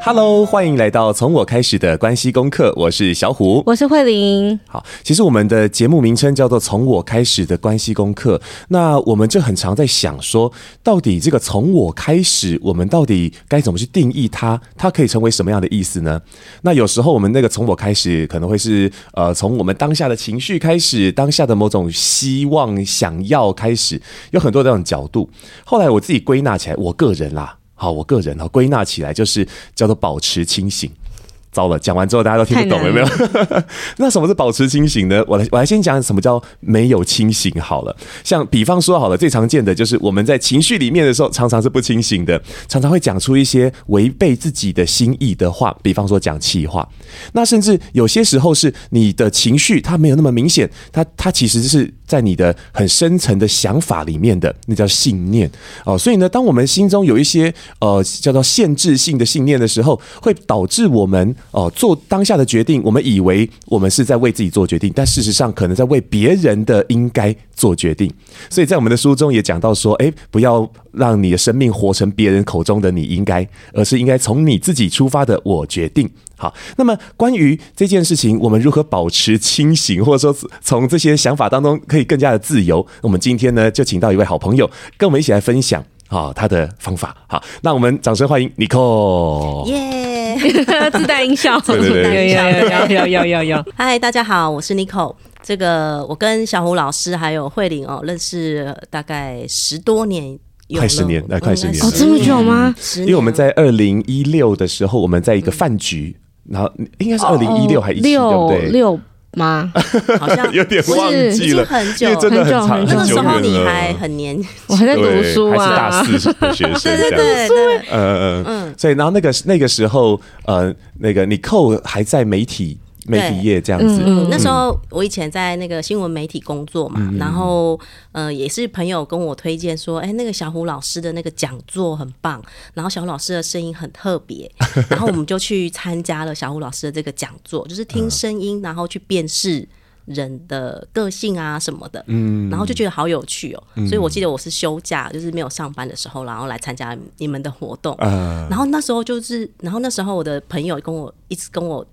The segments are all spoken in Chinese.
Hello，欢迎来到从我开始的关系功课。我是小虎，我是慧玲。好，其实我们的节目名称叫做“从我开始的关系功课”。那我们就很常在想说，到底这个“从我开始”，我们到底该怎么去定义它？它可以成为什么样的意思呢？那有时候我们那个“从我开始”可能会是呃，从我们当下的情绪开始，当下的某种希望、想要开始，有很多这种角度。后来我自己归纳起来，我个人啦。好，我个人呢，归纳起来就是叫做保持清醒。糟了，讲完之后大家都听不懂，有没有？那什么是保持清醒呢？我来，我来先讲什么叫没有清醒好了。像比方说好了，最常见的就是我们在情绪里面的时候，常常是不清醒的，常常会讲出一些违背自己的心意的话，比方说讲气话。那甚至有些时候是你的情绪它没有那么明显，它它其实是在你的很深层的想法里面的，那叫信念哦。所以呢，当我们心中有一些呃叫做限制性的信念的时候，会导致我们。哦，做当下的决定，我们以为我们是在为自己做决定，但事实上可能在为别人的应该做决定。所以在我们的书中也讲到说，诶，不要让你的生命活成别人口中的你应该，而是应该从你自己出发的我决定。好，那么关于这件事情，我们如何保持清醒，或者说从这些想法当中可以更加的自由？我们今天呢，就请到一位好朋友跟我们一起来分享啊他的方法。好，那我们掌声欢迎 Nicole。耶。自带音效，对对对，有有有有有有有。嗨，大家好，我是 Nicole。这个我跟小胡老师还有慧玲哦，认识大概十多年，快十年，那快十年哦，这么久吗？因为我们在二零一六的时候，我们在一个饭局，然后应该是二零一六还一七，对不对？六。吗？好像 有点忘记了，很久，真的很长很久。那个时候你还很年，我还在读书啊，还是大四的学生，对对对对，嗯嗯嗯。所以，然后那个那个时候，呃，那个 Nicole 还在媒体。媒体业这样子，嗯嗯、那时候我以前在那个新闻媒体工作嘛，嗯、然后呃也是朋友跟我推荐说，哎、欸，那个小虎老师的那个讲座很棒，然后小虎老师的声音很特别，然后我们就去参加了小虎老师的这个讲座，就是听声音，然后去辨识人的个性啊什么的，嗯，然后就觉得好有趣哦、所以我记得我是休假，就是没有上班的时候，然后来参加你们的活动，嗯、然后那时候就是，然后那时候我的朋友跟我一直跟我。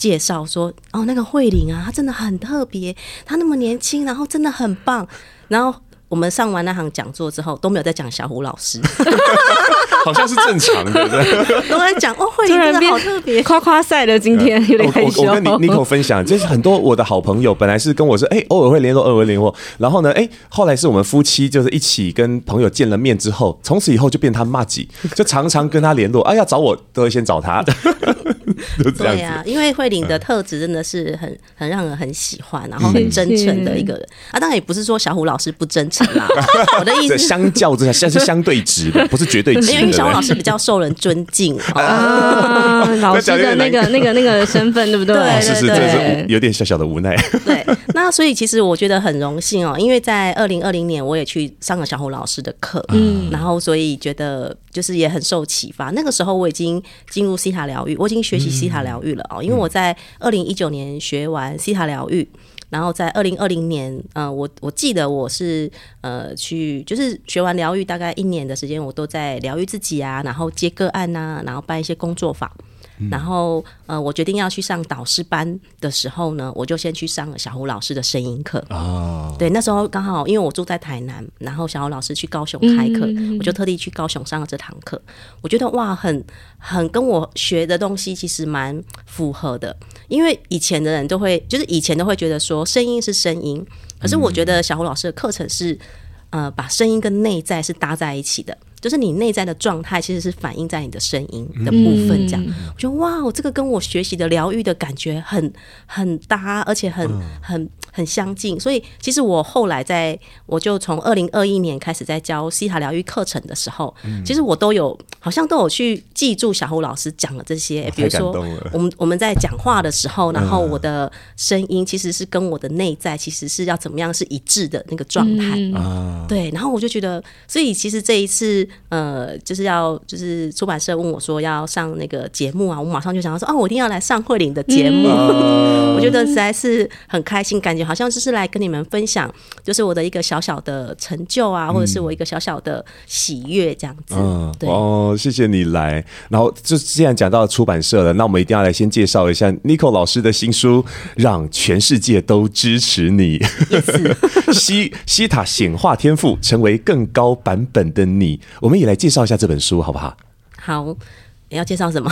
介绍说哦，那个慧玲啊，她真的很特别，她那么年轻，然后真的很棒。然后我们上完那行讲座之后，都没有再讲小胡老师，好像是正常的，都在讲哦，慧玲真的好特别，夸夸赛的今天有点害羞。我我跟 Nicole 分享，就是很多我的好朋友，本来是跟我说，哎、欸，偶尔会联络，偶尔会联络，然后呢，哎、欸，后来是我们夫妻就是一起跟朋友见了面之后，从此以后就变他麻吉，就常常跟他联络，哎、啊，要找我都会先找他。对呀、啊，因为慧玲的特质真的是很很让人很喜欢，然后很真诚的一个人。啊。当然也不是说小虎老师不真诚啦，我的意思相较之下，现在是相对值的，不是绝对值。因为小虎老师比较受人尊敬 啊，老师的那个那个那个身份，对不对？对，是是，这是有点小小的无奈。对，那所以其实我觉得很荣幸哦，因为在二零二零年我也去上了小虎老师的课，嗯，然后所以觉得就是也很受启发。那个时候我已经进入西塔疗愈，我已经学习。西塔疗愈了哦，因为我在二零一九年学完西塔疗愈，然后在二零二零年，呃，我我记得我是呃去就是学完疗愈大概一年的时间，我都在疗愈自己啊，然后接个案呐，然后办一些工作坊。然后，呃，我决定要去上导师班的时候呢，我就先去上了小胡老师的声音课。哦，对，那时候刚好因为我住在台南，然后小胡老师去高雄开课，嗯、我就特地去高雄上了这堂课。我觉得哇，很很跟我学的东西其实蛮符合的，因为以前的人都会，就是以前都会觉得说声音是声音，可是我觉得小胡老师的课程是，呃，把声音跟内在是搭在一起的。就是你内在的状态，其实是反映在你的声音的部分。这样，嗯、我觉得哇，我这个跟我学习的疗愈的感觉很很搭，而且很很很相近。所以，其实我后来在，我就从二零二一年开始在教西塔疗愈课程的时候，嗯、其实我都有好像都有去记住小胡老师讲的这些。比如说，我们我们在讲话的时候，然后我的声音其实是跟我的内在其实是要怎么样是一致的那个状态。嗯、对，然后我就觉得，所以其实这一次。呃，就是要就是出版社问我说要上那个节目啊，我马上就想到说，哦，我一定要来上慧玲的节目。嗯、我觉得实在是很开心，感觉好像就是来跟你们分享，就是我的一个小小的成就啊，或者是我一个小小的喜悦这样子。嗯，对哦，谢谢你来。然后就既然讲到出版社了，那我们一定要来先介绍一下 Nico 老师的新书《让全世界都支持你》。西西塔显化天赋，成为更高版本的你。我们也来介绍一下这本书，好不好？好，你要介绍什么？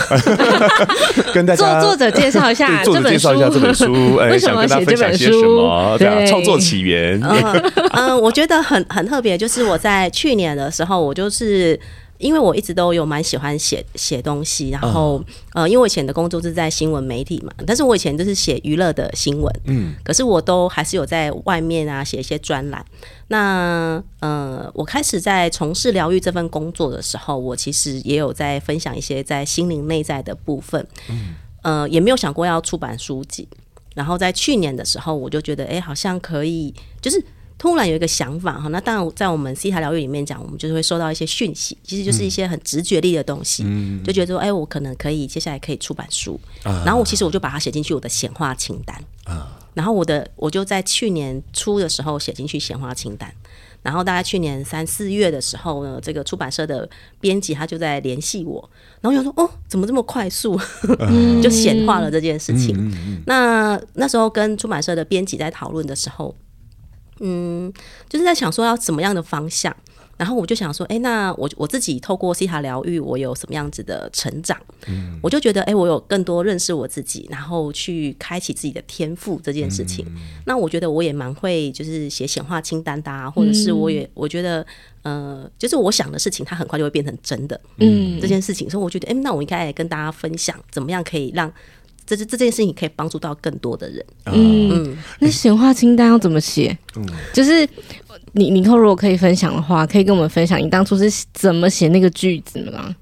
跟大家作者介绍一下，作者介绍一下这本书。哎，想跟大家分享些什么？对啊，创作起源。嗯，嗯，我觉得很很特别，就是我在去年的时候，我就是。因为我一直都有蛮喜欢写写东西，然后呃，因为我以前的工作是在新闻媒体嘛，但是我以前就是写娱乐的新闻，嗯，可是我都还是有在外面啊写一些专栏。那呃，我开始在从事疗愈这份工作的时候，我其实也有在分享一些在心灵内在的部分，嗯，呃，也没有想过要出版书籍。然后在去年的时候，我就觉得，哎，好像可以，就是。突然有一个想法哈，那当然在我们西塔疗愈里面讲，我们就是会收到一些讯息，其实就是一些很直觉力的东西，嗯、就觉得说，哎、欸，我可能可以接下来可以出版书，啊、然后我其实我就把它写进去我的显化清单，啊、然后我的我就在去年初的时候写进去显化清单，然后大概去年三四月的时候呢，这个出版社的编辑他就在联系我，然后我想说，哦，怎么这么快速，就显化了这件事情？那那时候跟出版社的编辑在讨论的时候。嗯，就是在想说要什么样的方向，然后我就想说，哎、欸，那我我自己透过西塔疗愈，我有什么样子的成长？嗯，我就觉得，哎、欸，我有更多认识我自己，然后去开启自己的天赋这件事情。嗯、那我觉得我也蛮会，就是写显化清单的、啊，或者是我也我觉得，呃，就是我想的事情，它很快就会变成真的。嗯，这件事情，所以我觉得，哎、欸，那我应该来跟大家分享，怎么样可以让。这这这件事情可以帮助到更多的人。嗯，嗯，那显化清单要怎么写？嗯，就是你你以后如果可以分享的话，可以跟我们分享你当初是怎么写那个句子吗？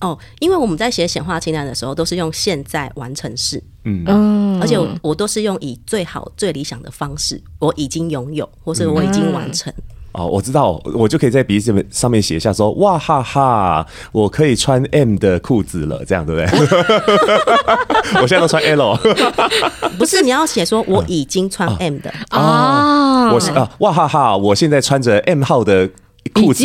哦，因为我们在写显化清单的时候，都是用现在完成式。嗯，而且我我都是用以最好最理想的方式，我已经拥有，或是我已经完成。嗯哦，我知道，我就可以在笔记本上面写一下说，说哇哈哈，我可以穿 M 的裤子了，这样对不对？我现在都穿 L，不是，你要写说我已经穿 M 的啊，我是啊，哇哈哈，我现在穿着 M 号的。裤子，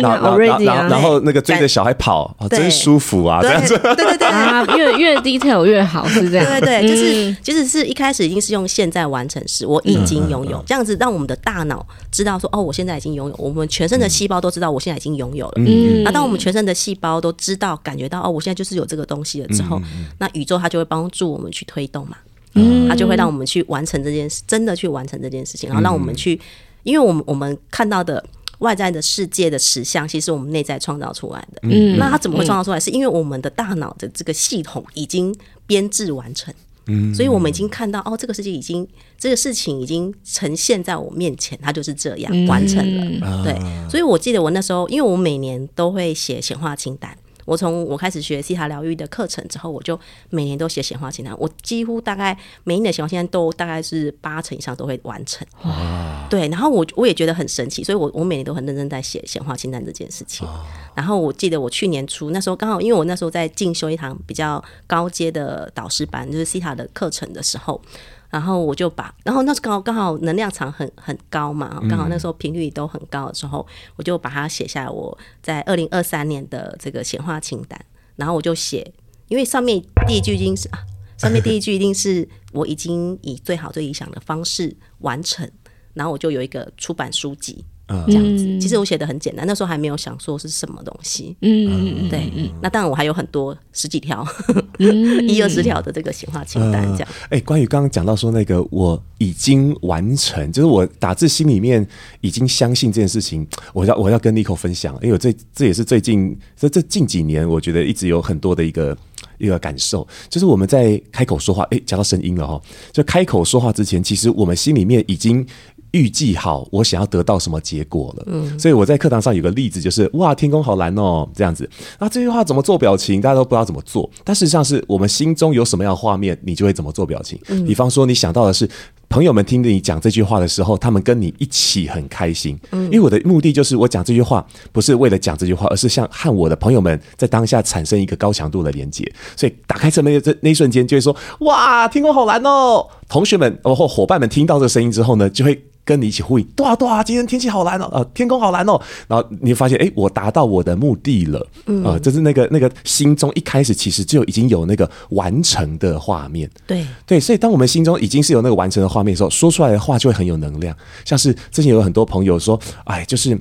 然后然后然后那个追着小孩跑，真舒服啊！这样子，对对对。啊，越越 detail 越好，是这样。对对对，就是其实是一开始已经是用现在完成时，我已经拥有这样子，让我们的大脑知道说，哦，我现在已经拥有，我们全身的细胞都知道我现在已经拥有了。嗯，那当我们全身的细胞都知道、感觉到，哦，我现在就是有这个东西了之后，那宇宙它就会帮助我们去推动嘛，嗯，它就会让我们去完成这件事，真的去完成这件事情，然后让我们去，因为我们我们看到的。外在的世界的实相，其实是我们内在创造出来的。嗯，那它怎么会创造出来？是因为我们的大脑的这个系统已经编制完成。嗯，所以我们已经看到，哦，这个世界已经这个事情已经呈现在我面前，它就是这样完成了。对，所以我记得我那时候，因为我每年都会写显化清单。我从我开始学西塔疗愈的课程之后，我就每年都写显化清单。我几乎大概每一年的显化清单都大概是八成以上都会完成。哇！对，然后我我也觉得很神奇，所以我我每年都很认真在写显化清单这件事情。然后我记得我去年初那时候刚好，因为我那时候在进修一堂比较高阶的导师班，就是西塔的课程的时候。然后我就把，然后那时刚好刚好能量场很很高嘛，刚好那时候频率都很高的时候，嗯、我就把它写下来。我在二零二三年的这个显化清单，然后我就写，因为上面第一句已经是啊，上面第一句一定是我已经以最好最理想的方式完成，然后我就有一个出版书籍。嗯，这样子，其实我写的很简单，那时候还没有想说是什么东西。嗯，对，那当然我还有很多十几条，一二十条的这个显化清单，这样。哎，关于刚刚讲到说那个我已经完成，就是我打字心里面已经相信这件事情，我要我要跟 Nico 分享，因为这这也是最近这这近几年我觉得一直有很多的一个一个感受，就是我们在开口说话，哎，讲到声音了哈，就开口说话之前，其实我们心里面已经。预计好我想要得到什么结果了，嗯，所以我在课堂上有个例子，就是哇，天空好蓝哦，这样子。那这句话怎么做表情，大家都不知道怎么做。但事实上是我们心中有什么样的画面，你就会怎么做表情。比方说，你想到的是朋友们听着你讲这句话的时候，他们跟你一起很开心。嗯，因为我的目的就是我讲这句话不是为了讲这句话，而是像和我的朋友们在当下产生一个高强度的连接。所以打开车门的这那一瞬间，就会说：“哇，天空好蓝哦！”同学们或伙伴们听到这个声音之后呢，就会。跟你一起呼应，对啊对啊，今天天气好蓝哦，呃，天空好蓝哦，然后你发现，哎，我达到我的目的了，啊、嗯呃，就是那个那个心中一开始其实就已经有那个完成的画面，对对，所以当我们心中已经是有那个完成的画面的时候，说出来的话就会很有能量。像是之前有很多朋友说，哎，就是。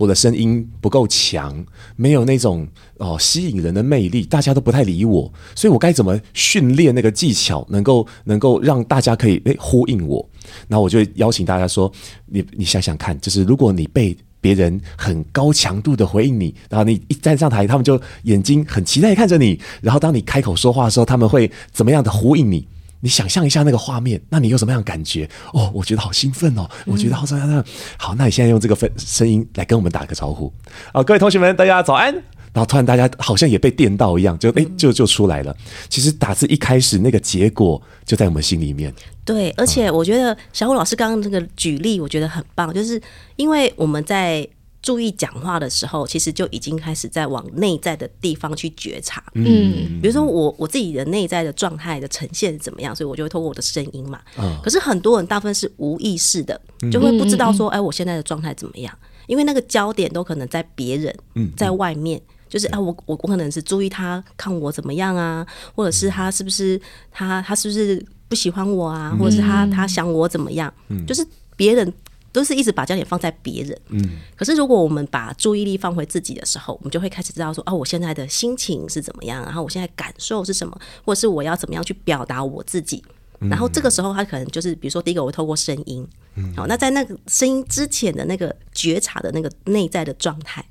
我的声音不够强，没有那种哦吸引人的魅力，大家都不太理我，所以我该怎么训练那个技巧，能够能够让大家可以诶呼应我？然后我就邀请大家说，你你想想看，就是如果你被别人很高强度的回应你，然后你一站上台，他们就眼睛很期待看着你，然后当你开口说话的时候，他们会怎么样的呼应你？你想象一下那个画面，那你有什么样的感觉？哦，我觉得好兴奋哦，我觉得好怎么样？好，那你现在用这个分声音来跟我们打个招呼。好，各位同学们，大家早安。然后突然大家好像也被电到一样，就哎，就就出来了。其实打字一开始那个结果就在我们心里面。对，而且我觉得小虎老师刚刚那个举例，我觉得很棒，就是因为我们在。注意讲话的时候，其实就已经开始在往内在的地方去觉察。嗯，比如说我我自己的内在的状态的呈现是怎么样，所以我就会透过我的声音嘛。嗯。可是很多人大部分是无意识的，就会不知道说，哎，我现在的状态怎么样？因为那个焦点都可能在别人，在外面，就是啊，我我我可能是注意他看我怎么样啊，或者是他是不是他他是不是不喜欢我啊，或者是他他想我怎么样？嗯，就是别人。都是一直把焦点放在别人，嗯，可是如果我们把注意力放回自己的时候，我们就会开始知道说，哦，我现在的心情是怎么样，然后我现在感受是什么，或者是我要怎么样去表达我自己，然后这个时候他可能就是，比如说第一个我会透过声音，好，那在那个声音之前的那个觉察的那个内在的状态，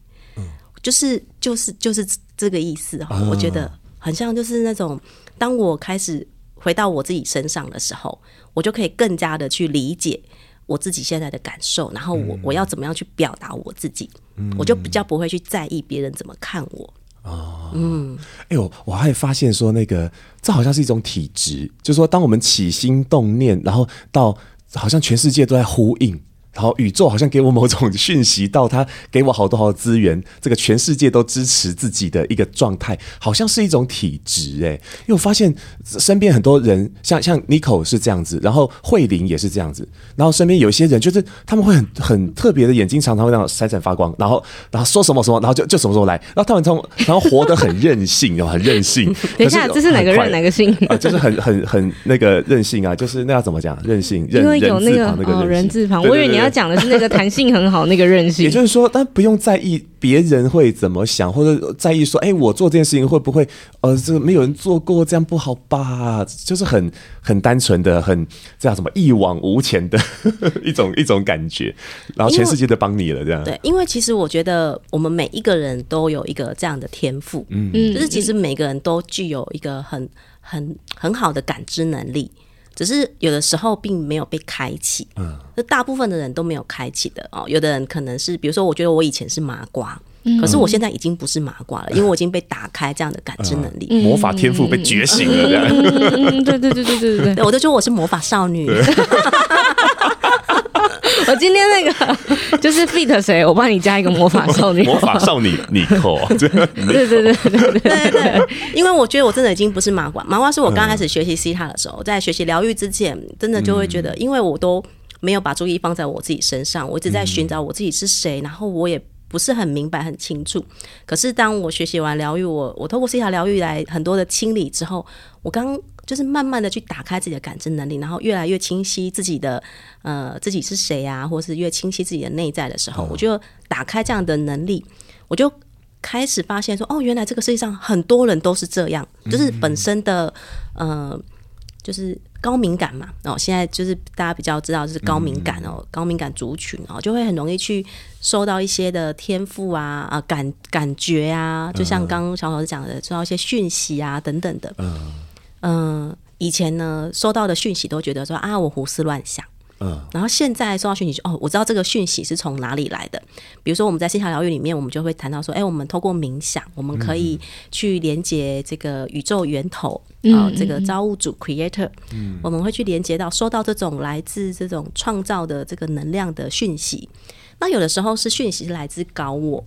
就是就是就是这个意思哈，我觉得很像就是那种，当我开始回到我自己身上的时候，我就可以更加的去理解。我自己现在的感受，然后我我要怎么样去表达我自己，嗯、我就比较不会去在意别人怎么看我。哦，嗯，哎呦，我还发现说，那个这好像是一种体质，就是说，当我们起心动念，然后到好像全世界都在呼应。然后宇宙好像给我某种讯息，到他给我好多好多资源，这个全世界都支持自己的一个状态，好像是一种体质哎。因为我发现身边很多人，像像 Nico 是这样子，然后慧玲也是这样子，然后身边有一些人，就是他们会很很特别的眼睛，常常会那样闪闪发光，然后然后说什么什么，然后就就什么时候来，然后他们从然后活得很任性，然后很任性。等一下，这是哪个任哪个性啊？就是很很很那个任性啊，就是那要怎么讲？任性，因为有那个人字旁，我以为你要。讲的是那个弹性很好，那个韧性。也就是说，但不用在意别人会怎么想，或者在意说，哎、欸，我做这件事情会不会，呃，这个没有人做过，这样不好吧？就是很很单纯的，很这样什么一往无前的 一种一种感觉，然后全世界都帮你了，这样。对，因为其实我觉得我们每一个人都有一个这样的天赋，嗯，就是其实每个人都具有一个很很很好的感知能力。只是有的时候并没有被开启，嗯，那大部分的人都没有开启的哦。有的人可能是，比如说，我觉得我以前是麻瓜，嗯、可是我现在已经不是麻瓜了，嗯、因为我已经被打开这样的感知能力，嗯、魔法天赋被觉醒了，这样。嗯，对对对对对对对，我都说我是魔法少女。是 fit 谁，我帮你加一个魔法少女，魔法少女你扣，对对对对对对对，因为我觉得我真的已经不是麻瓜，麻瓜是我刚开始学习西塔的时候，在学习疗愈之前，真的就会觉得，因为我都没有把注意放在我自己身上，我一直在寻找我自己是谁，然后我也不是很明白很清楚。可是当我学习完疗愈，我我透过西塔疗愈来很多的清理之后，我刚。就是慢慢的去打开自己的感知能力，然后越来越清晰自己的呃自己是谁啊，或是越清晰自己的内在的时候，我就打开这样的能力，我就开始发现说，哦，原来这个世界上很多人都是这样，就是本身的呃就是高敏感嘛，哦现在就是大家比较知道就是高敏感哦，高敏感族群哦，就会很容易去收到一些的天赋啊啊感感觉啊，就像刚刚小老师讲的，收到一些讯息啊等等的，嗯。嗯，以前呢，收到的讯息都觉得说啊，我胡思乱想，嗯，然后现在收到讯息，哦，我知道这个讯息是从哪里来的。比如说我们在心塔疗愈里面，我们就会谈到说，哎，我们透过冥想，我们可以去连接这个宇宙源头，啊、嗯，这个造物主 Creator，嗯，我们会去连接到收到这种来自这种创造的这个能量的讯息。那有的时候是讯息是来自高我，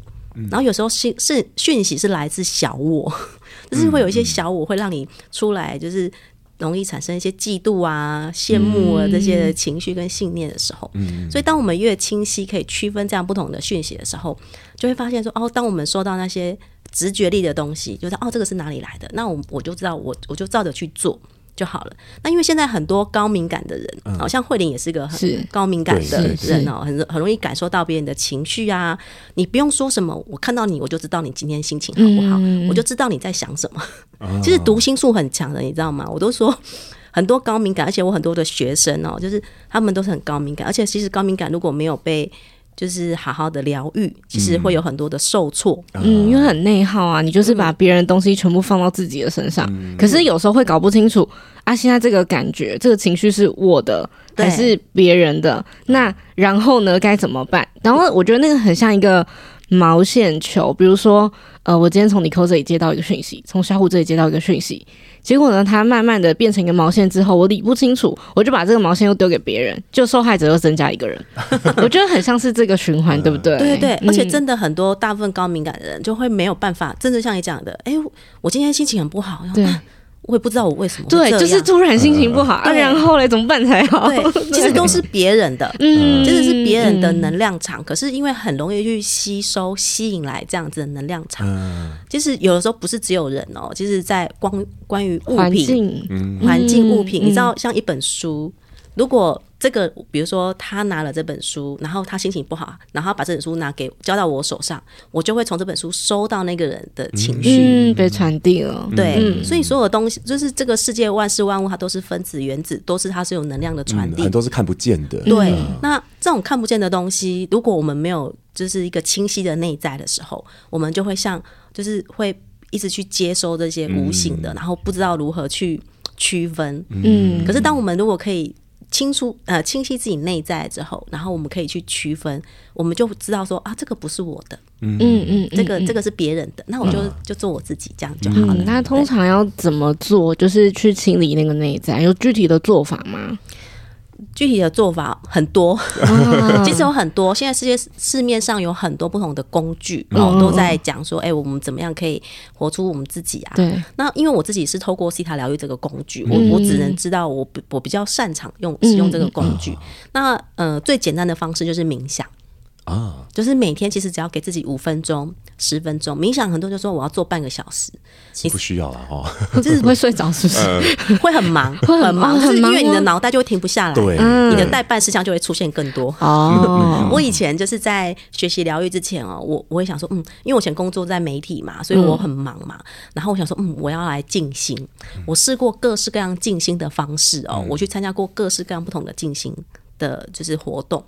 然后有时候是是讯息是来自小我，就是会有一些小我会让你出来，就是。容易产生一些嫉妒啊、羡慕啊这些情绪跟信念的时候，嗯，所以当我们越清晰可以区分这样不同的讯息的时候，就会发现说，哦，当我们收到那些直觉力的东西，就是哦，这个是哪里来的？那我我就知道，我我就照着去做。就好了。那因为现在很多高敏感的人，好、嗯、像慧玲也是个很高敏感的人哦，很很容易感受到别人的情绪啊。你不用说什么，我看到你，我就知道你今天心情好不好，嗯、我就知道你在想什么。嗯、其实读心术很强的，你知道吗？我都说很多高敏感，而且我很多的学生哦，就是他们都是很高敏感，而且其实高敏感如果没有被就是好好的疗愈，其实会有很多的受挫，嗯，因为很内耗啊，你就是把别人的东西全部放到自己的身上，嗯、可是有时候会搞不清楚啊，现在这个感觉、这个情绪是我的还是别人的？那然后呢，该怎么办？然后我觉得那个很像一个毛线球，比如说，呃，我今天从尼克这里接到一个讯息，从小虎这里接到一个讯息。结果呢，它慢慢的变成一个毛线之后，我理不清楚，我就把这个毛线又丢给别人，就受害者又增加一个人。我觉得很像是这个循环，对不对？对对对，而且真的很多大部分高敏感的人就会没有办法，真的像你讲的，哎，我今天心情很不好，对。我也不知道我为什么对，就是突然心情不好，啊、然后嘞怎么办才好？对，其实都是别人的，嗯，真的是别人的能量场。嗯、可是因为很容易去吸收、吸引来这样子的能量场。嗯、其实有的时候不是只有人哦，其实在关关于物品、环境、环境物品，嗯、你知道，像一本书，如果。这个，比如说他拿了这本书，然后他心情不好，然后把这本书拿给交到我手上，我就会从这本书收到那个人的情绪，嗯，被传递了。对，嗯、所以所有东西，就是这个世界万事万物，它都是分子、原子，都是它是有能量的传递，很多是看不见的。对，嗯、那这种看不见的东西，如果我们没有就是一个清晰的内在的时候，我们就会像就是会一直去接收这些无形的，嗯、然后不知道如何去区分。嗯，可是当我们如果可以。清楚呃，清晰自己内在之后，然后我们可以去区分，我们就知道说啊，这个不是我的，嗯嗯嗯，这个这个是别人的，那我就就做我自己这样就好了。嗯、那通常要怎么做？就是去清理那个内在，有具体的做法吗？具体的做法很多，其实有很多。现在世界市面上有很多不同的工具，然后都在讲说，哎，我们怎么样可以活出我们自己啊？对。那因为我自己是透过西塔疗愈这个工具，我我只能知道我我比较擅长用使用这个工具。那呃，最简单的方式就是冥想。啊，就是每天其实只要给自己五分钟、十分钟冥想，很多人就说我要做半个小时，你不需要了哈，就是会睡着，是不是？会很忙，会很忙，就是因为你的脑袋就会停不下来，对，你的待办事项就会出现更多。哦，我以前就是在学习疗愈之前哦，我我也想说，嗯，因为我以前工作在媒体嘛，所以我很忙嘛，然后我想说，嗯，我要来静心，我试过各式各样静心的方式哦，我去参加过各式各样不同的静心的，就是活动。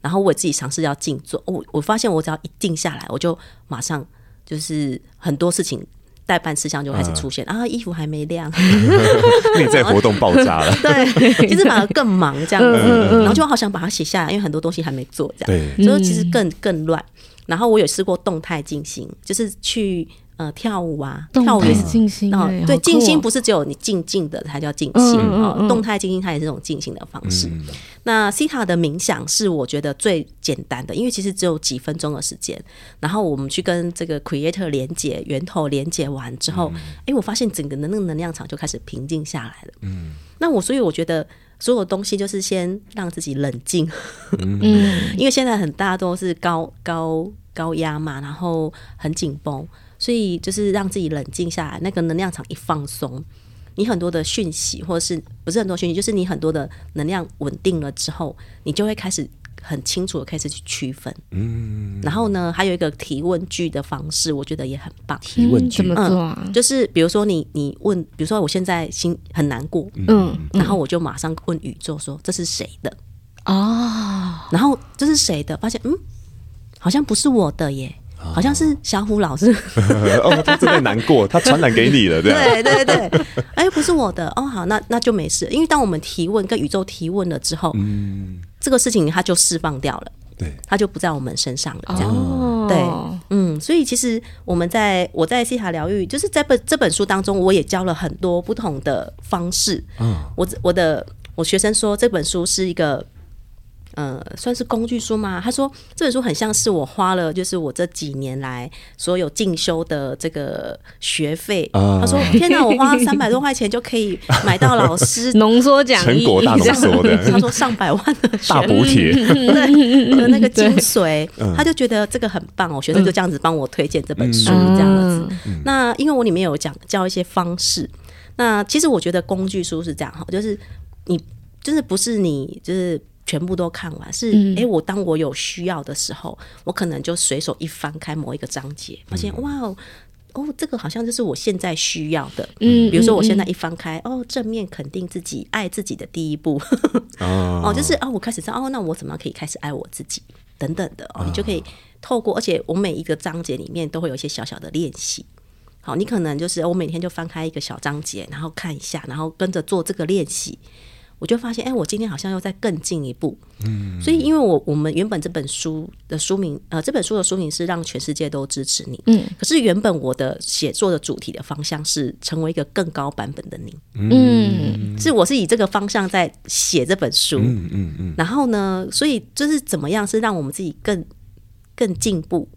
然后我自己尝试要静坐，我我发现我只要一静下来，我就马上就是很多事情待办事项就开始出现。啊，衣服还没晾，内在活动爆炸了，对，其实反而更忙这样子，然后就好想把它写下来，因为很多东西还没做这样，对，所以其实更更乱。然后我有试过动态进行，就是去。呃，跳舞啊，跳舞也是静心。哦，对，静心不是只有你静静的才叫静心哦，动态静心它也是一种静心的方式。那西塔的冥想是我觉得最简单的，因为其实只有几分钟的时间，然后我们去跟这个 Creator 连接，源头连接完之后，哎，我发现整个的那个能量场就开始平静下来了。嗯，那我所以我觉得所有东西就是先让自己冷静。嗯，因为现在很大都是高高高压嘛，然后很紧绷。所以就是让自己冷静下来，那个能量场一放松，你很多的讯息，或者是不是很多讯息，就是你很多的能量稳定了之后，你就会开始很清楚的开始去区分。嗯，然后呢，还有一个提问句的方式，我觉得也很棒。提问句怎么做啊？嗯，就是比如说你你问，比如说我现在心很难过，嗯，嗯，然后我就马上问宇宙说，这是谁的？哦，然后这是谁的？发现嗯，好像不是我的耶。好像是小虎老师。哦，他真的难过，他传染给你了，对对对对，哎，不是我的哦，好，那那就没事，因为当我们提问跟宇宙提问了之后，嗯，这个事情它就释放掉了，对，它就不在我们身上了，这样，哦、对，嗯，所以其实我们在我在西塔疗愈，就是在本这本书当中，我也教了很多不同的方式，嗯，我我的我学生说这本书是一个。呃，算是工具书吗？他说这本书很像是我花了，就是我这几年来所有进修的这个学费。Uh, 他说：“天哪，我花三百多块钱就可以买到老师 浓缩讲义，成果大浓缩的。”他说上百万的大补贴，对的那个精髓，他就觉得这个很棒。哦学生就这样子帮我推荐这本书，这样子。嗯、那因为我里面有讲教一些方式。那其实我觉得工具书是这样哈，就是你就是不是你就是。全部都看完是哎、欸，我当我有需要的时候，我可能就随手一翻开某一个章节，发现哇哦，哦，这个好像就是我现在需要的。嗯，比如说我现在一翻开，哦，正面肯定自己、爱自己的第一步。哦，就是哦，我开始知道哦，那我怎么可以开始爱我自己？等等的哦，你就可以透过，而且我每一个章节里面都会有一些小小的练习。好，你可能就是我每天就翻开一个小章节，然后看一下，然后跟着做这个练习。我就发现，哎、欸，我今天好像又在更进一步。嗯，所以因为我我们原本这本书的书名，呃，这本书的书名是让全世界都支持你。嗯，可是原本我的写作的主题的方向是成为一个更高版本的你。嗯，是我是以这个方向在写这本书。嗯嗯嗯。然后呢，所以就是怎么样是让我们自己更更进步。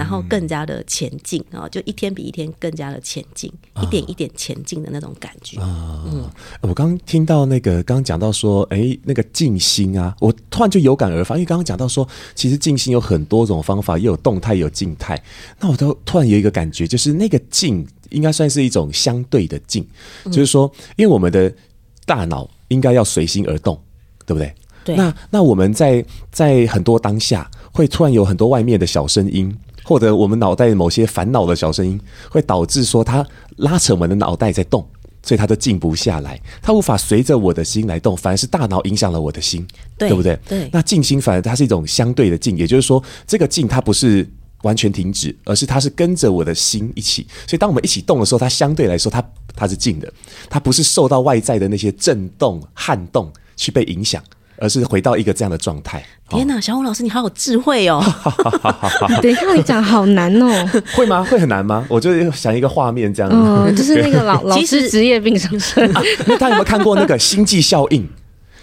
然后更加的前进啊，就一天比一天更加的前进，一点一点前进的那种感觉。嗯，我刚刚听到那个刚刚讲到说，哎，那个静心啊，我突然就有感而发，因为刚刚讲到说，其实静心有很多种方法，也有动态，也有静态。那我都突然有一个感觉，就是那个静应该算是一种相对的静，就是说，因为我们的大脑应该要随心而动，对不对？对。那那我们在在很多当下，会突然有很多外面的小声音。或者我们脑袋某些烦恼的小声音，会导致说它拉扯我们的脑袋在动，所以它都静不下来，它无法随着我的心来动，反而是大脑影响了我的心，对，对不对？对。那静心反而它是一种相对的静，也就是说，这个静它不是完全停止，而是它是跟着我的心一起。所以当我们一起动的时候，它相对来说它它是静的，它不是受到外在的那些震动撼动去被影响。而是回到一个这样的状态。天哪，小虎老师，你好有智慧哦！等一下，你讲好难哦。会吗？会很难吗？我就想一个画面这样子。嗯，就是那个老老师职业病上身。那他有没有看过那个《星际效应》？《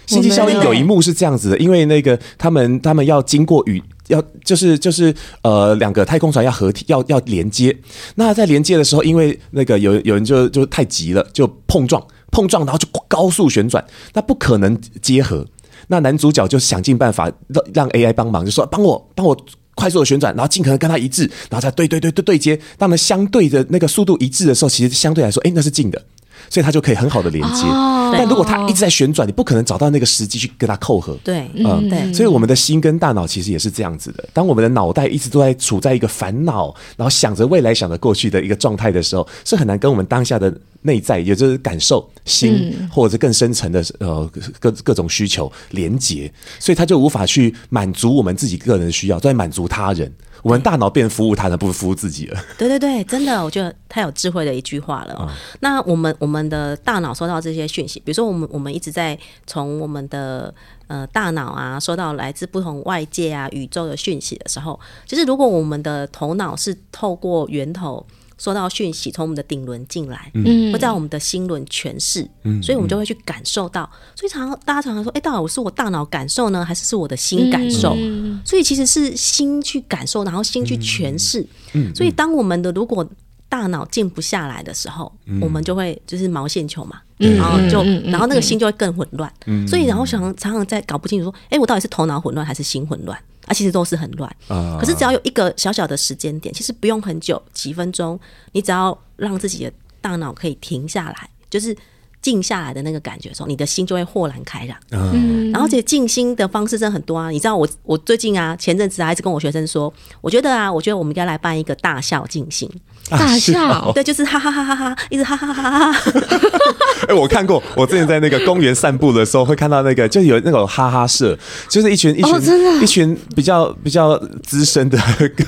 星际效应》有一幕是这样子的，因为那个他们他们要经过宇，要就是就是呃两个太空船要合体，要要连接。那在连接的时候，因为那个有有人就就太急了，就碰撞碰撞，然后就高速旋转，那不可能结合。那男主角就想尽办法让让 AI 帮忙，就说帮我帮我快速的旋转，然后尽可能跟他一致，然后再对对对对对接。当他们相对的那个速度一致的时候，其实相对来说，哎，那是近的，所以它就可以很好的连接。哦、但如果它一直在旋转，你不可能找到那个时机去跟它扣合。对，嗯，对。所以我们的心跟大脑其实也是这样子的。当我们的脑袋一直都在处在一个烦恼，然后想着未来、想着过去的一个状态的时候，是很难跟我们当下的。内在也就是感受心，或者是更深层的呃各各种需求连接，所以它就无法去满足我们自己个人的需要，在满足他人。我们大脑变服务他人，不是服务自己了。对对对，真的，我觉得太有智慧的一句话了。嗯、那我们我们的大脑收到这些讯息，比如说我们我们一直在从我们的呃大脑啊收到来自不同外界啊宇宙的讯息的时候，其实如果我们的头脑是透过源头。收到讯息从我们的顶轮进来，嗯，会在我们的心轮诠释，嗯，所以我们就会去感受到。所以常常大家常常说，哎、欸，到底我是我大脑感受呢，还是是我的心感受？嗯、所以其实是心去感受，然后心去诠释。嗯，所以当我们的如果大脑静不下来的时候，嗯、我们就会就是毛线球嘛，嗯、然后就然后那个心就会更混乱。嗯，所以然后常常常在搞不清楚说，哎、欸，我到底是头脑混乱还是心混乱？啊，其实都是很乱，可是只要有一个小小的时间点，其实不用很久，几分钟，你只要让自己的大脑可以停下来，就是静下来的那个感觉的时候，你的心就会豁然开朗。嗯，然后且静心的方式真的很多啊。你知道我我最近啊，前阵子还一直跟我学生说，我觉得啊，我觉得我们应该来办一个大笑静心。大笑，啊对，就是哈哈哈哈哈，一直哈哈哈哈哈。哎、欸，我看过，我之前在那个公园散步的时候，会看到那个，就有那种哈哈社，就是一群一群、哦、一群比较比较资深的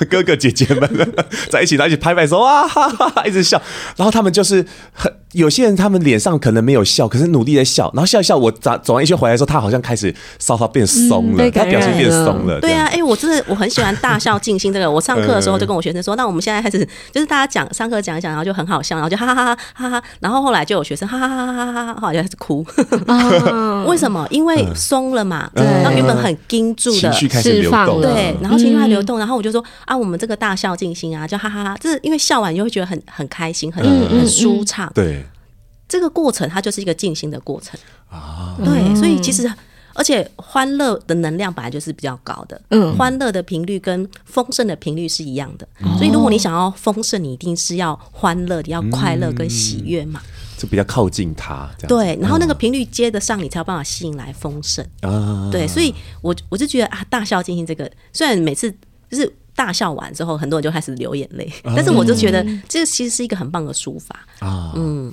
哥哥姐姐们在一起，在一起拍拍手哇，哈哈哈，一直笑。然后他们就是很有些人，他们脸上可能没有笑，可是努力在笑。然后笑一笑，我走走完一圈回来的时候，他好像开始稍稍变松了，嗯、他表情变松了。对啊，哎、欸，我真的我很喜欢大笑静心这个。我上课的时候就跟我学生说，那我们现在开始就是大家讲上课讲一讲，然后就很好笑，然后就哈哈哈哈哈哈。然后后来就有学生哈哈哈哈哈哈，后来就开始哭。为什么？因为松了嘛。对。然后原本很盯住的情绪开始流动，对。然后情绪还流动，然后我就说啊，我们这个大笑静心啊，就哈哈哈，就是因为笑完你就会觉得很很开心，很很舒畅。对。这个过程它就是一个静心的过程啊。对。所以其实。而且欢乐的能量本来就是比较高的，嗯，欢乐的频率跟丰盛的频率是一样的，嗯、所以如果你想要丰盛，你一定是要欢乐，你要快乐跟喜悦嘛，就比较靠近它。对，然后那个频率接得上，你才有办法吸引来丰盛。啊。对，所以我我就觉得啊，大笑进行这个，虽然每次就是。大笑完之后，很多人就开始流眼泪。但是我就觉得，这个其实是一个很棒的书法啊。嗯，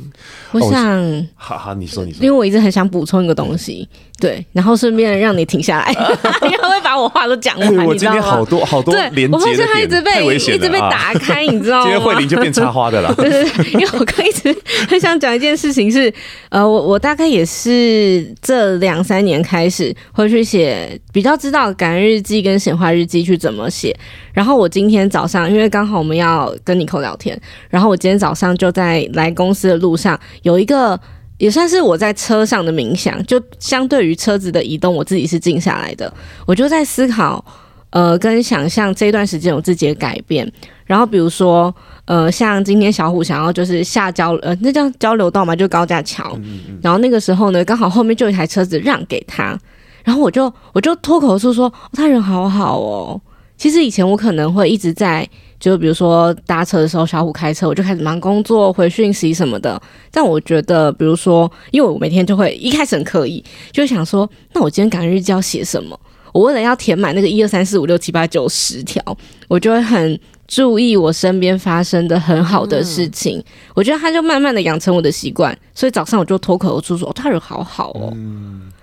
我想，好好，你说，你说，因为我一直很想补充一个东西，对，然后顺便让你停下来，因为会把我话都讲完。我今天好多好多连接，我发现他一直被一直被打开，你知道吗？今天慧玲就变插花的了。对对对，因为我刚一直很想讲一件事情是，呃，我我大概也是这两三年开始会去写，比较知道感恩日记跟显化日记去怎么写。然后我今天早上，因为刚好我们要跟 Nicole 聊天，然后我今天早上就在来公司的路上，有一个也算是我在车上的冥想，就相对于车子的移动，我自己是静下来的，我就在思考，呃，跟想象这段时间我自己的改变。然后比如说，呃，像今天小虎想要就是下交呃，那叫交流道嘛，就高架桥，然后那个时候呢，刚好后面就有一台车子让给他，然后我就我就脱口而出说，哦，他人好好哦。其实以前我可能会一直在，就比如说搭车的时候，小虎开车，我就开始忙工作、回讯息什么的。但我觉得，比如说，因为我每天就会一开始很刻意，就想说，那我今天感恩日记要写什么？我为了要填满那个一二三四五六七八九十条，我就会很注意我身边发生的很好的事情。我觉得他就慢慢的养成我的习惯，所以早上我就脱口而出说：“哦，他人好好哦。”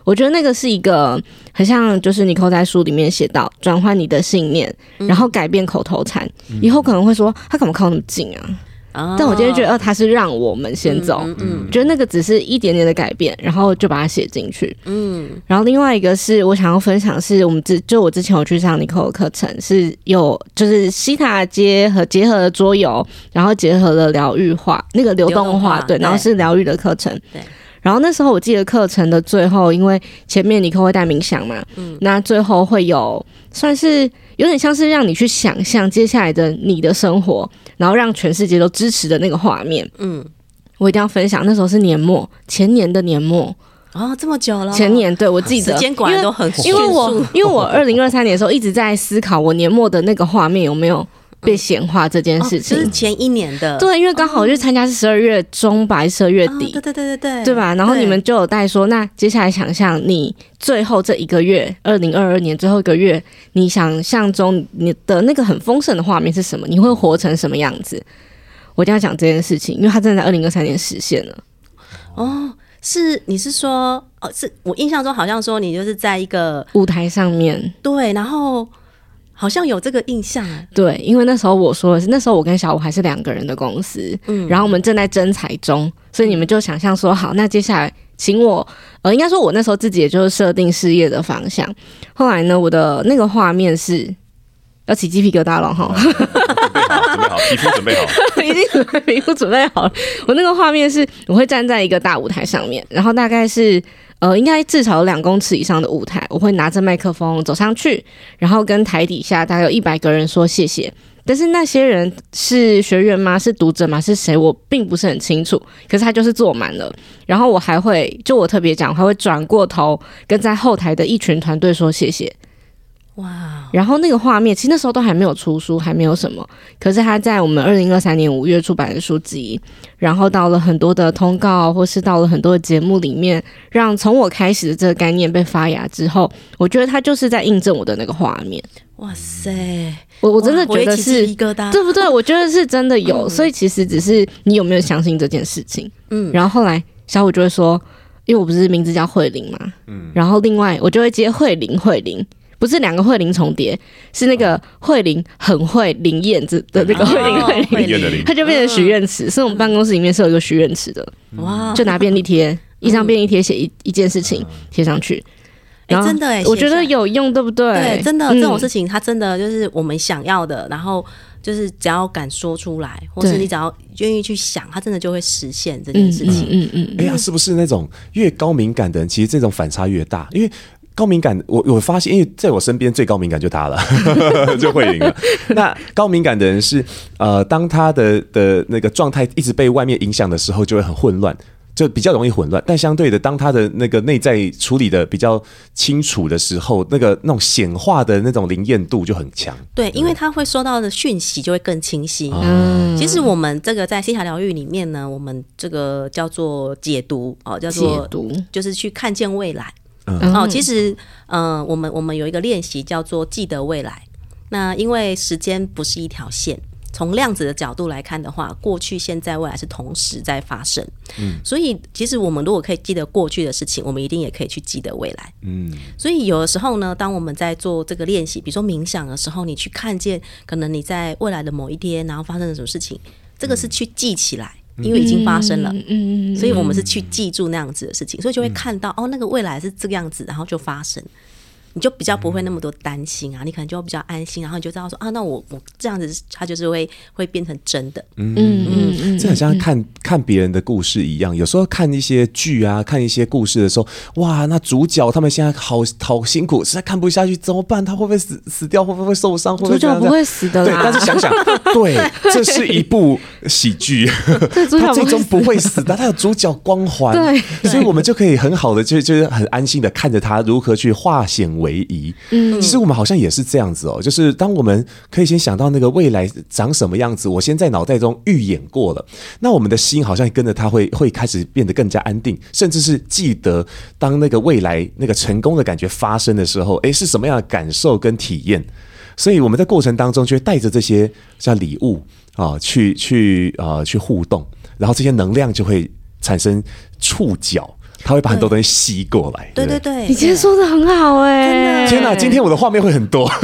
我觉得那个是一个很像，就是 Nicole 在书里面写到，转换你的信念，然后改变口头禅。嗯、以后可能会说他干嘛靠那么近啊？哦、但我今天觉得，呃，他是让我们先走。嗯，嗯嗯觉得那个只是一点点的改变，然后就把它写进去。嗯，然后另外一个是我想要分享，是我们之就我之前有去上 Nicole 的课程，是有就是西塔结合结合了桌游，然后结合了疗愈化那个流动化，对，然后是疗愈的课程，对。然后那时候我记得课程的最后，因为前面尼克会带冥想嘛，嗯，那最后会有算是有点像是让你去想象接下来的你的生活，然后让全世界都支持的那个画面，嗯，我一定要分享。那时候是年末，前年的年末。哦，这么久了，前年对我记得，时间果然都很因为我因为我二零二三年的时候一直在思考我年末的那个画面有没有。被显化这件事情，哦、是前一年的，对，因为刚好我去参加是十二月中吧，十二月底，对对对对对，对吧？然后你们就有带说，那接下来想象你最后这一个月，二零二二年最后一个月，你想象中你的那个很丰盛的画面是什么？你会活成什么样子？我一定要讲这件事情，因为它真的在二零二三年实现了。哦，是你是说，哦，是我印象中好像说你就是在一个舞台上面，对，然后。好像有这个印象啊，对，因为那时候我说的是，那时候我跟小五还是两个人的公司，嗯，然后我们正在征才中，所以你们就想象说，好，那接下来请我，呃，应该说我那时候自己也就是设定事业的方向。后来呢，我的那个画面是要起鸡皮疙瘩了哈，准备好，准备好，皮肤准备好，已经准备皮肤准备好了。我那个画面是，我会站在一个大舞台上面，然后大概是。呃，应该至少有两公尺以上的舞台，我会拿着麦克风走上去，然后跟台底下大概有一百个人说谢谢。但是那些人是学员吗？是读者吗？是谁？我并不是很清楚。可是他就是坐满了，然后我还会，就我特别讲，还会转过头跟在后台的一群团队说谢谢。哇！然后那个画面，其实那时候都还没有出书，还没有什么。可是他在我们二零二三年五月出版的书籍，然后到了很多的通告，或是到了很多的节目里面，让从我开始的这个概念被发芽之后，我觉得他就是在印证我的那个画面。哇塞！我我真的觉得是一个的，对不对？我觉得是真的有，嗯、所以其实只是你有没有相信这件事情。嗯，然后后来小五就会说，因为我不是名字叫慧玲嘛，嗯，然后另外我就会接慧玲，慧玲。不是两个慧玲重叠，是那个慧玲很会灵验子的那个慧玲慧玲，它就变成许愿池。所以我们办公室里面是有一个许愿池的，哇！就拿便利贴，一张便利贴写一一件事情贴上去。哎，真的哎，我觉得有用，对不对？对，真的这种事情，它真的就是我们想要的，然后就是只要敢说出来，或是你只要愿意去想，它真的就会实现这件事情。嗯嗯。哎呀，是不是那种越高敏感的人，其实这种反差越大？因为高敏感，我我发现，因为在我身边最高敏感就他了，就慧玲了。那高敏感的人是，呃，当他的的那个状态一直被外面影响的时候，就会很混乱，就比较容易混乱。但相对的，当他的那个内在处理的比较清楚的时候，那个那种显化的那种灵验度就很强。对，因为他会收到的讯息就会更清晰。嗯，其实我们这个在西塔疗愈里面呢，我们这个叫做解读哦，叫做解读，就是去看见未来。嗯、哦，其实，呃，我们我们有一个练习叫做记得未来。那因为时间不是一条线，从量子的角度来看的话，过去、现在、未来是同时在发生。嗯，所以其实我们如果可以记得过去的事情，我们一定也可以去记得未来。嗯，所以有的时候呢，当我们在做这个练习，比如说冥想的时候，你去看见可能你在未来的某一天，然后发生了什么事情，这个是去记起来。因为已经发生了，嗯，所以我们是去记住那样子的事情，所以就会看到哦，那个未来是这个样子，然后就发生。你就比较不会那么多担心啊，你可能就会比较安心，然后你就知道说啊，那我我这样子，它就是会会变成真的。嗯嗯嗯，这很像看看别人的故事一样。有时候看一些剧啊，看一些故事的时候，哇，那主角他们现在好好辛苦，实在看不下去，怎么办？他会不会死死掉？会不会受伤？会不会主角不会死的。对，但是想想，对，这是一部喜剧，他最终不会死的，他有主角光环。对，所以我们就可以很好的就就是很安心的看着他如何去化险为夷，嗯，其实我们好像也是这样子哦，就是当我们可以先想到那个未来长什么样子，我先在脑袋中预演过了，那我们的心好像跟着它会会开始变得更加安定，甚至是记得当那个未来那个成功的感觉发生的时候，诶，是什么样的感受跟体验？所以我们在过程当中就会带着这些像礼物啊，去去啊去互动，然后这些能量就会产生触角。他会把很多东西吸过来。对对对，你今天说的很好哎！天哪，今天我的画面会很多。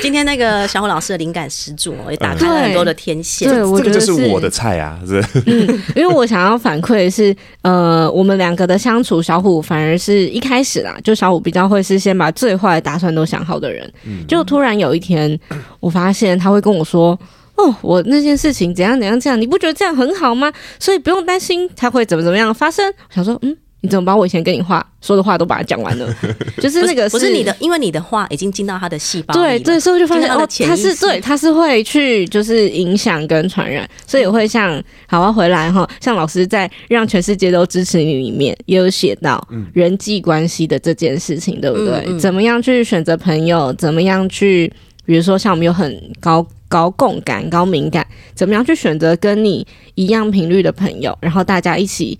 今天那个小虎老师的灵感十足，也打开了很多的天线。对，我觉得是我的菜啊，是。嗯，因为我想要反馈的是，呃，我们两个的相处，小虎反而是一开始啦，就小虎比较会是先把最坏的打算都想好的人。嗯，就突然有一天，我发现他会跟我说。哦，我那件事情怎样怎样这样，你不觉得这样很好吗？所以不用担心他会怎么怎么样发生。我想说，嗯，你怎么把我以前跟你话说的话都把它讲完了？就是那个是不是你的，因为你的话已经进到他的细胞。对对，所以我就发现哦，他是对，他是会去就是影响跟传染，所以我会像好好回来哈，像老师在让全世界都支持你里面也有写到人际关系的这件事情，对不对？嗯嗯、怎么样去选择朋友？怎么样去，比如说像我们有很高。高共感、高敏感，怎么样去选择跟你一样频率的朋友？然后大家一起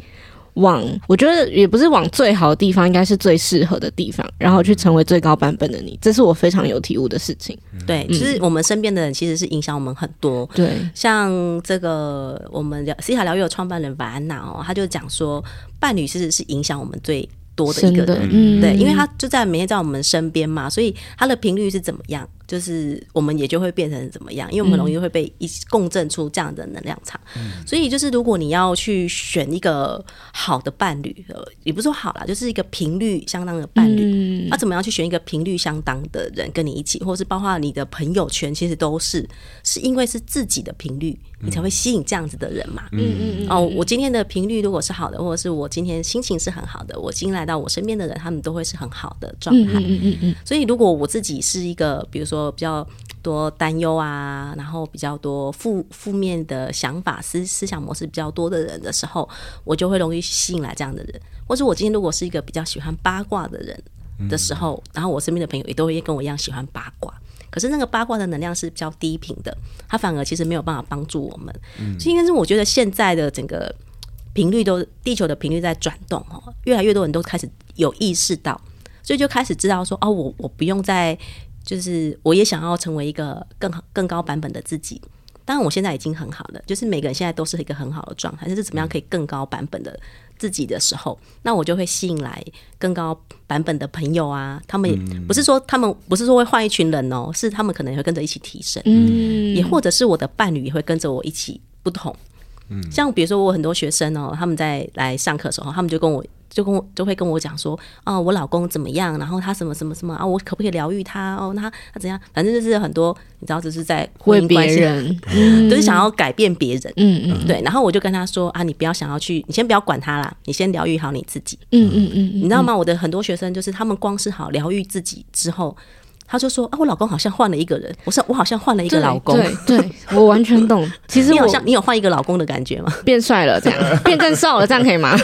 往，我觉得也不是往最好的地方，应该是最适合的地方，然后去成为最高版本的你。这是我非常有体悟的事情。对，其实我们身边的人其实是影响我们很多。对，像这个我们西塔疗愈的创办人瓦安娜哦，他就讲说，伴侣其实是影响我们最多的一个人。嗯，对，因为他就在每天在我们身边嘛，所以他的频率是怎么样？就是我们也就会变成怎么样，因为我们很容易会被一共振出这样的能量场。嗯、所以就是如果你要去选一个好的伴侣，呃也不是说好啦，就是一个频率相当的伴侣。那、嗯啊、怎么样去选一个频率相当的人跟你一起，或是包括你的朋友圈，其实都是是因为是自己的频率，你才会吸引这样子的人嘛。嗯嗯嗯。哦，我今天的频率如果是好的，或者是我今天心情是很好的，我今天来到我身边的人，他们都会是很好的状态。嗯嗯嗯嗯。所以如果我自己是一个，比如说。比较多担忧啊，然后比较多负负面的想法、思思想模式比较多的人的时候，我就会容易吸引来这样的人。或者我今天如果是一个比较喜欢八卦的人，的时候，然后我身边的朋友也都会跟我一样喜欢八卦。可是那个八卦的能量是比较低频的，它反而其实没有办法帮助我们。所以应该是我觉得现在的整个频率都地球的频率在转动哦，越来越多人都开始有意识到，所以就开始知道说哦，我我不用再就是我也想要成为一个更好更高版本的自己。当然我现在已经很好了，就是每个人现在都是一个很好的状态，但是怎么样可以更高版本的自己的时候，那我就会吸引来更高版本的朋友啊。他们也不是说他们不是说会换一群人哦，是他们可能也会跟着一起提升，嗯，也或者是我的伴侣也会跟着我一起不同。嗯，像比如说我很多学生哦，他们在来上课的时候，他们就跟我。就跟我就会跟我讲说，哦，我老公怎么样？然后他什么什么什么啊？我可不可以疗愈他？哦，那他他怎样？反正就是很多，你知道，就是在为别人，都是想要改变别人。嗯嗯，对。然后我就跟他说啊，你不要想要去，你先不要管他啦，你先疗愈好你自己。嗯嗯嗯，你知道吗？我的很多学生就是他们光是好疗愈自己之后。他就说啊，我老公好像换了一个人。我说我好像换了一个老公。对，我完全懂。其实你好像你有换一个老公的感觉吗？变帅了，这样 变更瘦了，这样可以吗？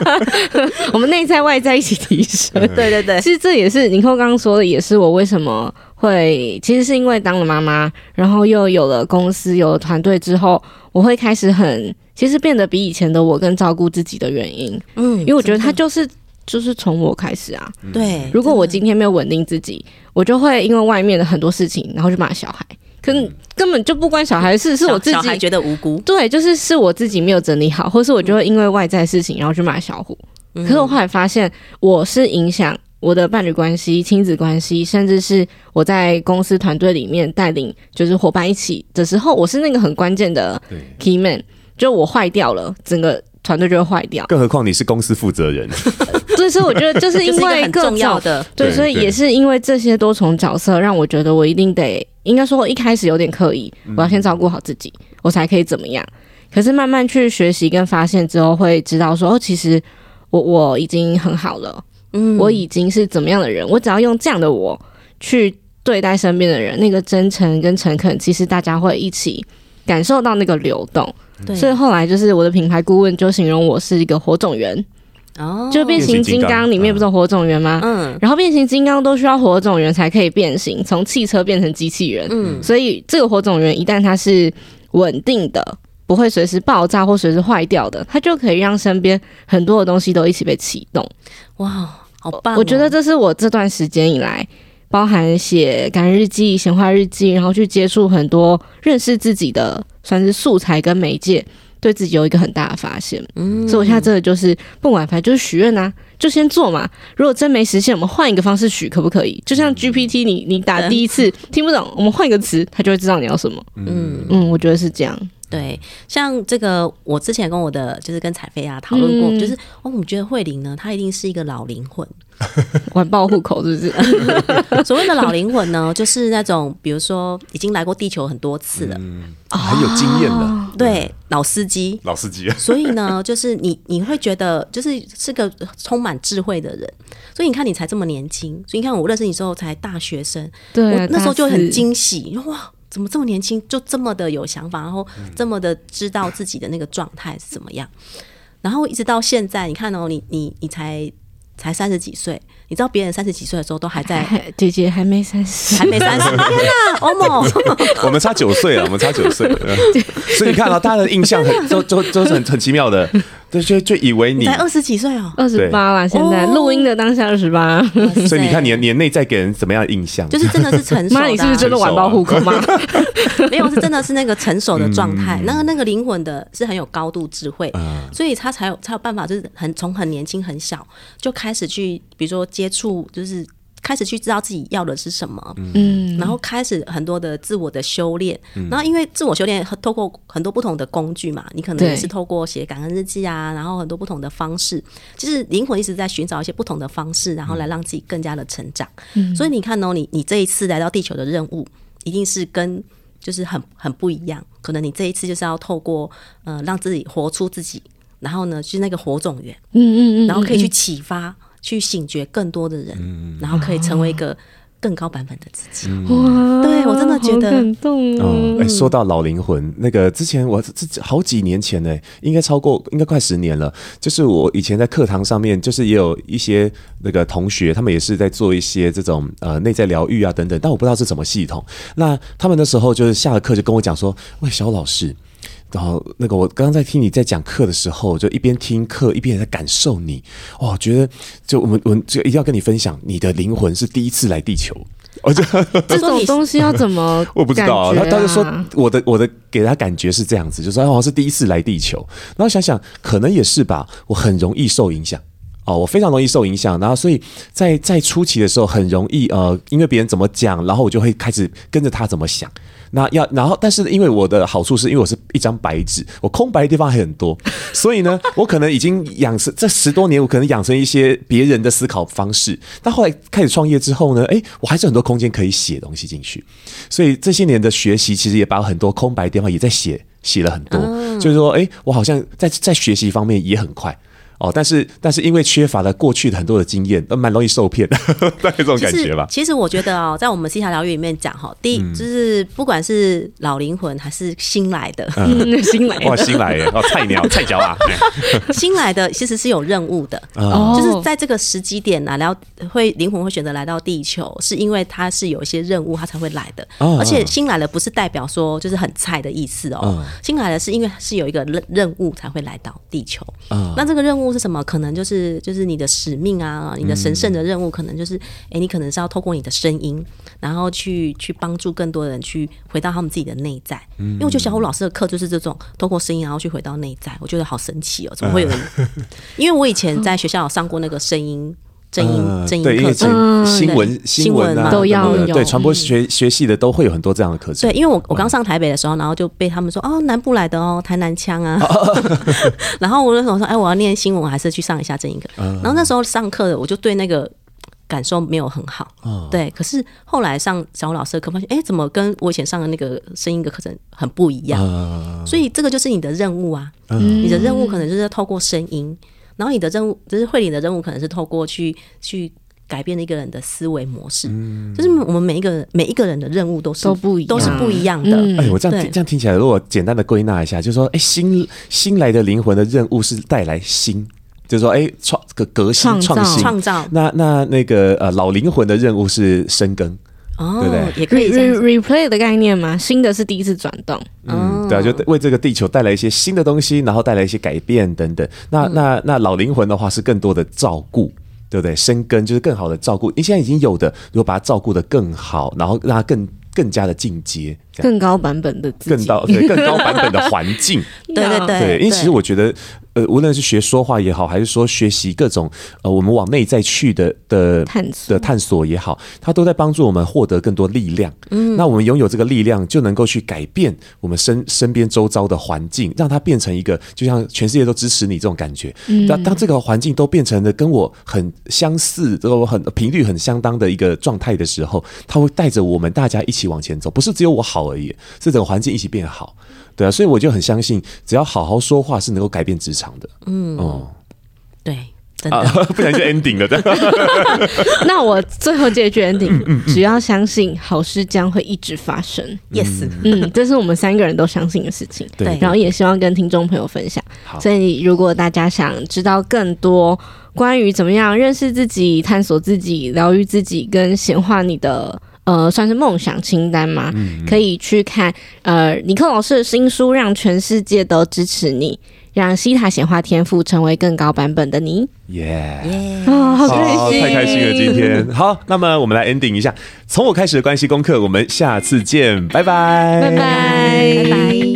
我们内在外在一起提升。对对对，其实这也是尼可刚刚说的，也是我为什么会，其实是因为当了妈妈，然后又有了公司，有了团队之后，我会开始很，其实变得比以前的我更照顾自己的原因。嗯，因为我觉得他就是。就是从我开始啊，对。如果我今天没有稳定自己，我就会因为外面的很多事情，然后去骂小孩。可是根本就不关小孩的事，是我自己觉得无辜。对，就是是我自己没有整理好，或是我就会因为外在事情，然后去骂小虎。可是我后来发现，我是影响我的伴侣关系、亲子关系，甚至是我在公司团队里面带领，就是伙伴一起的时候，我是那个很关键的 key man。就我坏掉了，整个。团队就会坏掉，更何况你是公司负责人。对，所以我觉得就是因为 很重要的，对，所以也是因为这些多重角色，让我觉得我一定得，应该说我一开始有点刻意，我要先照顾好自己，我才可以怎么样。可是慢慢去学习跟发现之后，会知道说，哦，其实我我已经很好了，嗯，我已经是怎么样的人，我只要用这样的我去对待身边的人，那个真诚跟诚恳，其实大家会一起感受到那个流动。对所以后来就是我的品牌顾问就形容我是一个火种源，哦，就变形金刚里面不是有火种源吗？嗯，然后变形金刚都需要火种源才可以变形，从汽车变成机器人。嗯，所以这个火种源一旦它是稳定的，不会随时爆炸或随时坏掉的，它就可以让身边很多的东西都一起被启动。哇，好棒哦！我觉得这是我这段时间以来。包含写感恩日记、显化日记，然后去接触很多认识自己的，算是素材跟媒介，对自己有一个很大的发现。嗯，所以我现在真的就是不管，反正就是许愿呐，就先做嘛。如果真没实现，我们换一个方式许，可不可以？就像 GPT，你你打第一次听不懂，我们换一个词，他就会知道你要什么。嗯嗯，我觉得是这样。对，像这个，我之前跟我的就是跟彩飞啊讨论过，嗯、就是哦，我觉得慧玲呢，她一定是一个老灵魂，晚报户口是不是？所谓的老灵魂呢，就是那种比如说已经来过地球很多次了，嗯、很有经验的，哦、对，老司机，老司机。所以呢，就是你你会觉得就是是个充满智慧的人，所以你看你才这么年轻，所以你看我认识你之后才大学生，对、那时候就很惊喜，哇。怎么这么年轻就这么的有想法，然后这么的知道自己的那个状态是怎么样，然后一直到现在，你看哦，你你你才才三十几岁。你知道别人三十几岁的时候都还在，姐姐还没三十，还没三十，天哪，欧某，我们差九岁啊，我们差九岁，所以你看啊大家的印象很都都都是很很奇妙的，就就就以为你才二十几岁哦，二十八了，现在录音的当下二十八，所以你看你的年内在给人怎么样的印象？就是真的是成熟，妈，你是不是真的晚报户口吗？没有，是真的是那个成熟的状态，那个那个灵魂的是很有高度智慧，所以他才有才有办法，就是很从很年轻很小就开始去，比如说。接触就是开始去知道自己要的是什么，嗯，然后开始很多的自我的修炼，嗯、然后因为自我修炼透过很多不同的工具嘛，你可能也是透过写感恩日记啊，然后很多不同的方式，其实灵魂一直在寻找一些不同的方式，然后来让自己更加的成长。嗯、所以你看哦，你你这一次来到地球的任务，一定是跟就是很很不一样。可能你这一次就是要透过呃让自己活出自己，然后呢，就是那个火种源，嗯嗯嗯，然后可以去启发。去醒觉更多的人，嗯、然后可以成为一个更高版本的自己。哇，对，对我真的觉得好感动哦。嗯，哎、欸，说到老灵魂，那个之前我这好几年前呢，应该超过，应该快十年了。就是我以前在课堂上面，就是也有一些那个同学，他们也是在做一些这种呃内在疗愈啊等等，但我不知道是什么系统。那他们那时候就是下了课就跟我讲说：“喂，小老师。”然后那个我刚刚在听你在讲课的时候，就一边听课一边也在感受你，哦，觉得就我们我们就一定要跟你分享，你的灵魂是第一次来地球。我就 这种东西要怎么、啊？我不知道、啊。他他就说我的我的给他感觉是这样子，就说好像是第一次来地球。然后想想可能也是吧，我很容易受影响哦，我非常容易受影响。然后所以在在初期的时候很容易呃，因为别人怎么讲，然后我就会开始跟着他怎么想。那要，然后，但是因为我的好处是因为我是一张白纸，我空白的地方还很多，所以呢，我可能已经养成这十多年，我可能养成一些别人的思考方式。但后来开始创业之后呢，诶，我还是很多空间可以写东西进去，所以这些年的学习其实也把很多空白的地方也在写写了很多，就是说，诶，我好像在在学习方面也很快。哦，但是但是因为缺乏了过去的很多的经验，都蛮容易受骗的，大概这种感觉吧。其实我觉得哦，在我们西塔疗愈里面讲哈，第一就是不管是老灵魂还是新来的，嗯、新来的哇，新来的哦，菜鸟菜鸟啊，新来的其实是有任务的，哦，就是在这个时机点啊，然后会灵魂会选择来到地球，是因为他是有一些任务，他才会来的。哦而且新来的不是代表说就是很菜的意思哦，新来的是因为是有一个任任务才会来到地球。那这个任务。是什么？可能就是就是你的使命啊，你的神圣的任务，可能就是哎、欸，你可能是要透过你的声音，然后去去帮助更多人去回到他们自己的内在。因为我觉得小虎老师的课就是这种透过声音，然后去回到内在，我觉得好神奇哦！怎么会有人？因为我以前在学校有上过那个声音。正音正音课程，新闻新闻啊都要有，对传播学学系的都会有很多这样的课程。对，因为我我刚上台北的时候，然后就被他们说哦，南部来的哦，台南腔啊。然后我那时候说，哎，我要念新闻，我还是去上一下正音课。然后那时候上课的，我就对那个感受没有很好。对，可是后来上小虎老师的课，发现哎，怎么跟我以前上的那个声音的课程很不一样？所以这个就是你的任务啊，你的任务可能就是要透过声音。然后你的任务，就是慧玲的任务，可能是透过去去改变一个人的思维模式。嗯，就是我们每一个人每一个人的任务都是都不一样，都是不一样的。嗯、哎，我这样对这样听起来，如果简单的归纳一下，就是说，哎，新新来的灵魂的任务是带来新，就是说，哎，创个革新创新创造。那那那个呃老灵魂的任务是深耕。哦，对？对，也可以 re replay 的概念嘛，新的是第一次转动，嗯，对啊，就为这个地球带来一些新的东西，然后带来一些改变等等。那那那老灵魂的话是更多的照顾，对不对？生根就是更好的照顾。你现在已经有的，如果把它照顾得更好，然后让它更更加的进阶，更高版本的自己，更高对 更高版本的环境，对对对，对，因为其实我觉得。呃，无论是学说话也好，还是说学习各种呃，我们往内在去的的探索。的探索也好，它都在帮助我们获得更多力量。嗯，那我们拥有这个力量，就能够去改变我们身身边周遭的环境，让它变成一个就像全世界都支持你这种感觉。嗯，当当这个环境都变成了跟我很相似，都很频率很相当的一个状态的时候，它会带着我们大家一起往前走，不是只有我好而已，是整个环境一起变好。对啊，所以我就很相信，只要好好说话是能够改变职场的。嗯，哦，对，真的，啊、不然就 ending 了。那我最后这句 ending，、嗯嗯嗯、只要相信好事将会一直发生。Yes，嗯，这是我们三个人都相信的事情。对，然后也希望跟听众朋友分享。所以如果大家想知道更多关于怎么样认识自己、探索自己、疗愈自己，跟显化你的。呃，算是梦想清单嘛，嗯嗯可以去看呃，尼克老师的新书《让全世界都支持你》，让西塔显化天赋成为更高版本的你。耶耶！啊，好开心，太开心了！今天好，那么我们来 ending 一下，从我开始的关系功课，我们下次见，拜拜，拜拜，拜拜。